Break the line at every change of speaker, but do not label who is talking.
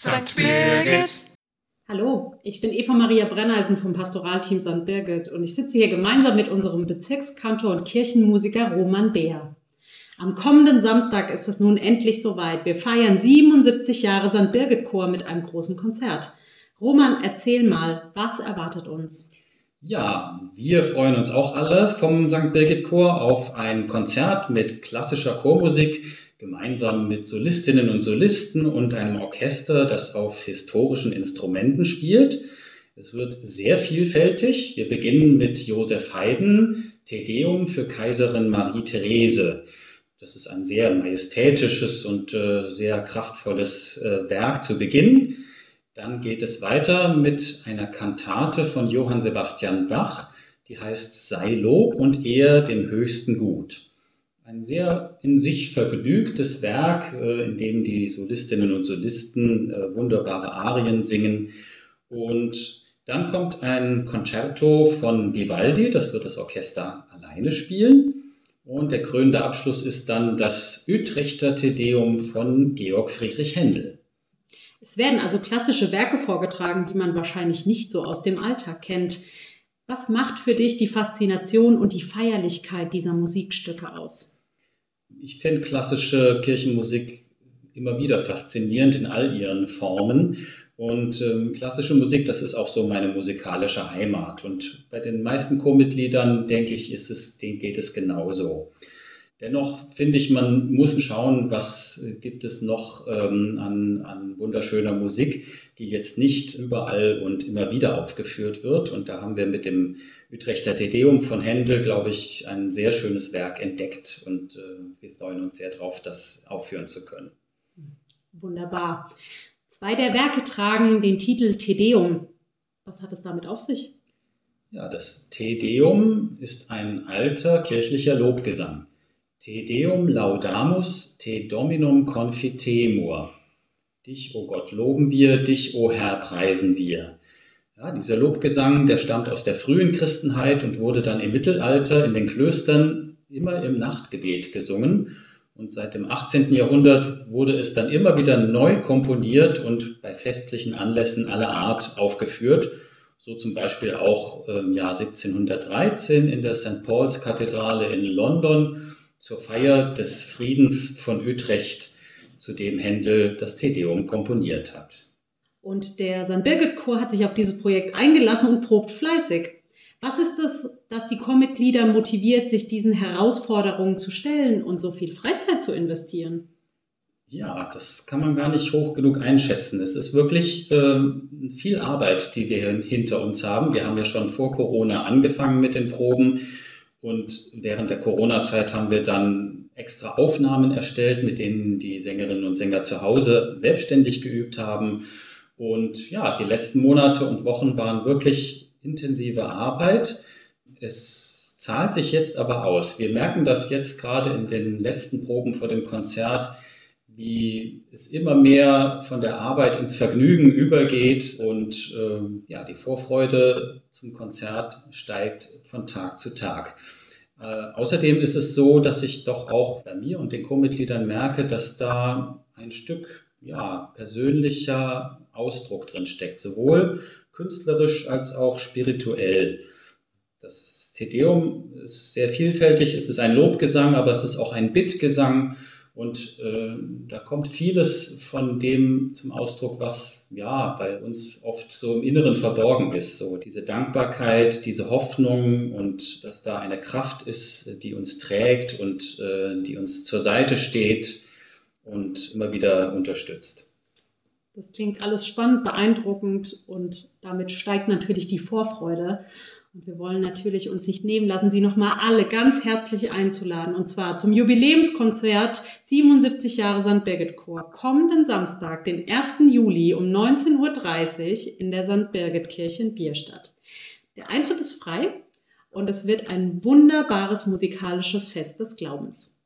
St. Birgit.
Hallo, ich bin Eva Maria Brenneisen vom Pastoralteam St. Birgit und ich sitze hier gemeinsam mit unserem Bezirkskantor und Kirchenmusiker Roman Beer. Am kommenden Samstag ist es nun endlich soweit. Wir feiern 77 Jahre St. Birgit Chor mit einem großen Konzert. Roman, erzähl mal, was erwartet uns?
Ja, wir freuen uns auch alle vom St. Birgit Chor auf ein Konzert mit klassischer Chormusik, gemeinsam mit Solistinnen und Solisten und einem Orchester, das auf historischen Instrumenten spielt. Es wird sehr vielfältig. Wir beginnen mit Josef Haydn, Tedeum für Kaiserin Marie Therese. Das ist ein sehr majestätisches und äh, sehr kraftvolles äh, Werk zu Beginn. Dann geht es weiter mit einer Kantate von Johann Sebastian Bach, die heißt Sei Lob und Ehr dem höchsten Gut ein sehr in sich vergnügtes Werk, äh, in dem die Solistinnen und Solisten äh, wunderbare Arien singen. Und dann kommt ein Concerto von Vivaldi, das wird das Orchester alleine spielen. Und der krönende Abschluss ist dann das Utrechter Tedeum von Georg Friedrich Händel.
Es werden also klassische Werke vorgetragen, die man wahrscheinlich nicht so aus dem Alltag kennt. Was macht für dich die Faszination und die Feierlichkeit dieser Musikstücke aus?
Ich finde klassische Kirchenmusik immer wieder faszinierend in all ihren Formen. Und ähm, klassische Musik, das ist auch so meine musikalische Heimat. Und bei den meisten Chormitgliedern, denke ich, ist es, denen geht es genauso. Dennoch finde ich, man muss schauen, was gibt es noch ähm, an, an wunderschöner Musik, die jetzt nicht überall und immer wieder aufgeführt wird. Und da haben wir mit dem Utrechter Tedeum von Händel, glaube ich, ein sehr schönes Werk entdeckt. Und äh, wir freuen uns sehr darauf, das aufführen zu können.
Wunderbar. Zwei der Werke tragen den Titel Tedeum. Was hat es damit auf sich?
Ja, das Tedeum ist ein alter kirchlicher Lobgesang. Te Deum laudamus, te Dominum confitemur. Dich, o oh Gott, loben wir, dich, o oh Herr, preisen wir. Ja, dieser Lobgesang, der stammt aus der frühen Christenheit und wurde dann im Mittelalter in den Klöstern immer im Nachtgebet gesungen. Und seit dem 18. Jahrhundert wurde es dann immer wieder neu komponiert und bei festlichen Anlässen aller Art aufgeführt. So zum Beispiel auch im Jahr 1713 in der St. Paul's Kathedrale in London zur Feier des Friedens von Utrecht, zu dem Händel das Tedeum komponiert hat.
Und der St. Birgit Chor hat sich auf dieses Projekt eingelassen und probt fleißig. Was ist es, das die Chormitglieder motiviert, sich diesen Herausforderungen zu stellen und so viel Freizeit zu investieren?
Ja, das kann man gar nicht hoch genug einschätzen. Es ist wirklich äh, viel Arbeit, die wir hinter uns haben. Wir haben ja schon vor Corona angefangen mit den Proben. Und während der Corona-Zeit haben wir dann extra Aufnahmen erstellt, mit denen die Sängerinnen und Sänger zu Hause selbstständig geübt haben. Und ja, die letzten Monate und Wochen waren wirklich intensive Arbeit. Es zahlt sich jetzt aber aus. Wir merken das jetzt gerade in den letzten Proben vor dem Konzert, wie es immer mehr von der Arbeit ins Vergnügen übergeht und ähm, ja, die Vorfreude zum Konzert steigt von Tag zu Tag. Äh, außerdem ist es so, dass ich doch auch bei mir und den Co-Mitgliedern merke, dass da ein Stück ja, persönlicher Ausdruck drin steckt, sowohl künstlerisch als auch spirituell. Das Tedeum ist sehr vielfältig, es ist ein Lobgesang, aber es ist auch ein Bittgesang und äh, da kommt vieles von dem zum Ausdruck, was ja bei uns oft so im Inneren verborgen ist. So diese Dankbarkeit, diese Hoffnung und dass da eine Kraft ist, die uns trägt und äh, die uns zur Seite steht und immer wieder unterstützt.
Das klingt alles spannend, beeindruckend und damit steigt natürlich die Vorfreude. Und wir wollen natürlich uns nicht nehmen lassen, Sie nochmal alle ganz herzlich einzuladen. Und zwar zum Jubiläumskonzert 77 Jahre St. Birgit Chor. Kommenden Samstag, den 1. Juli um 19.30 Uhr in der St. Birgit Kirche in Bierstadt. Der Eintritt ist frei und es wird ein wunderbares musikalisches Fest des Glaubens.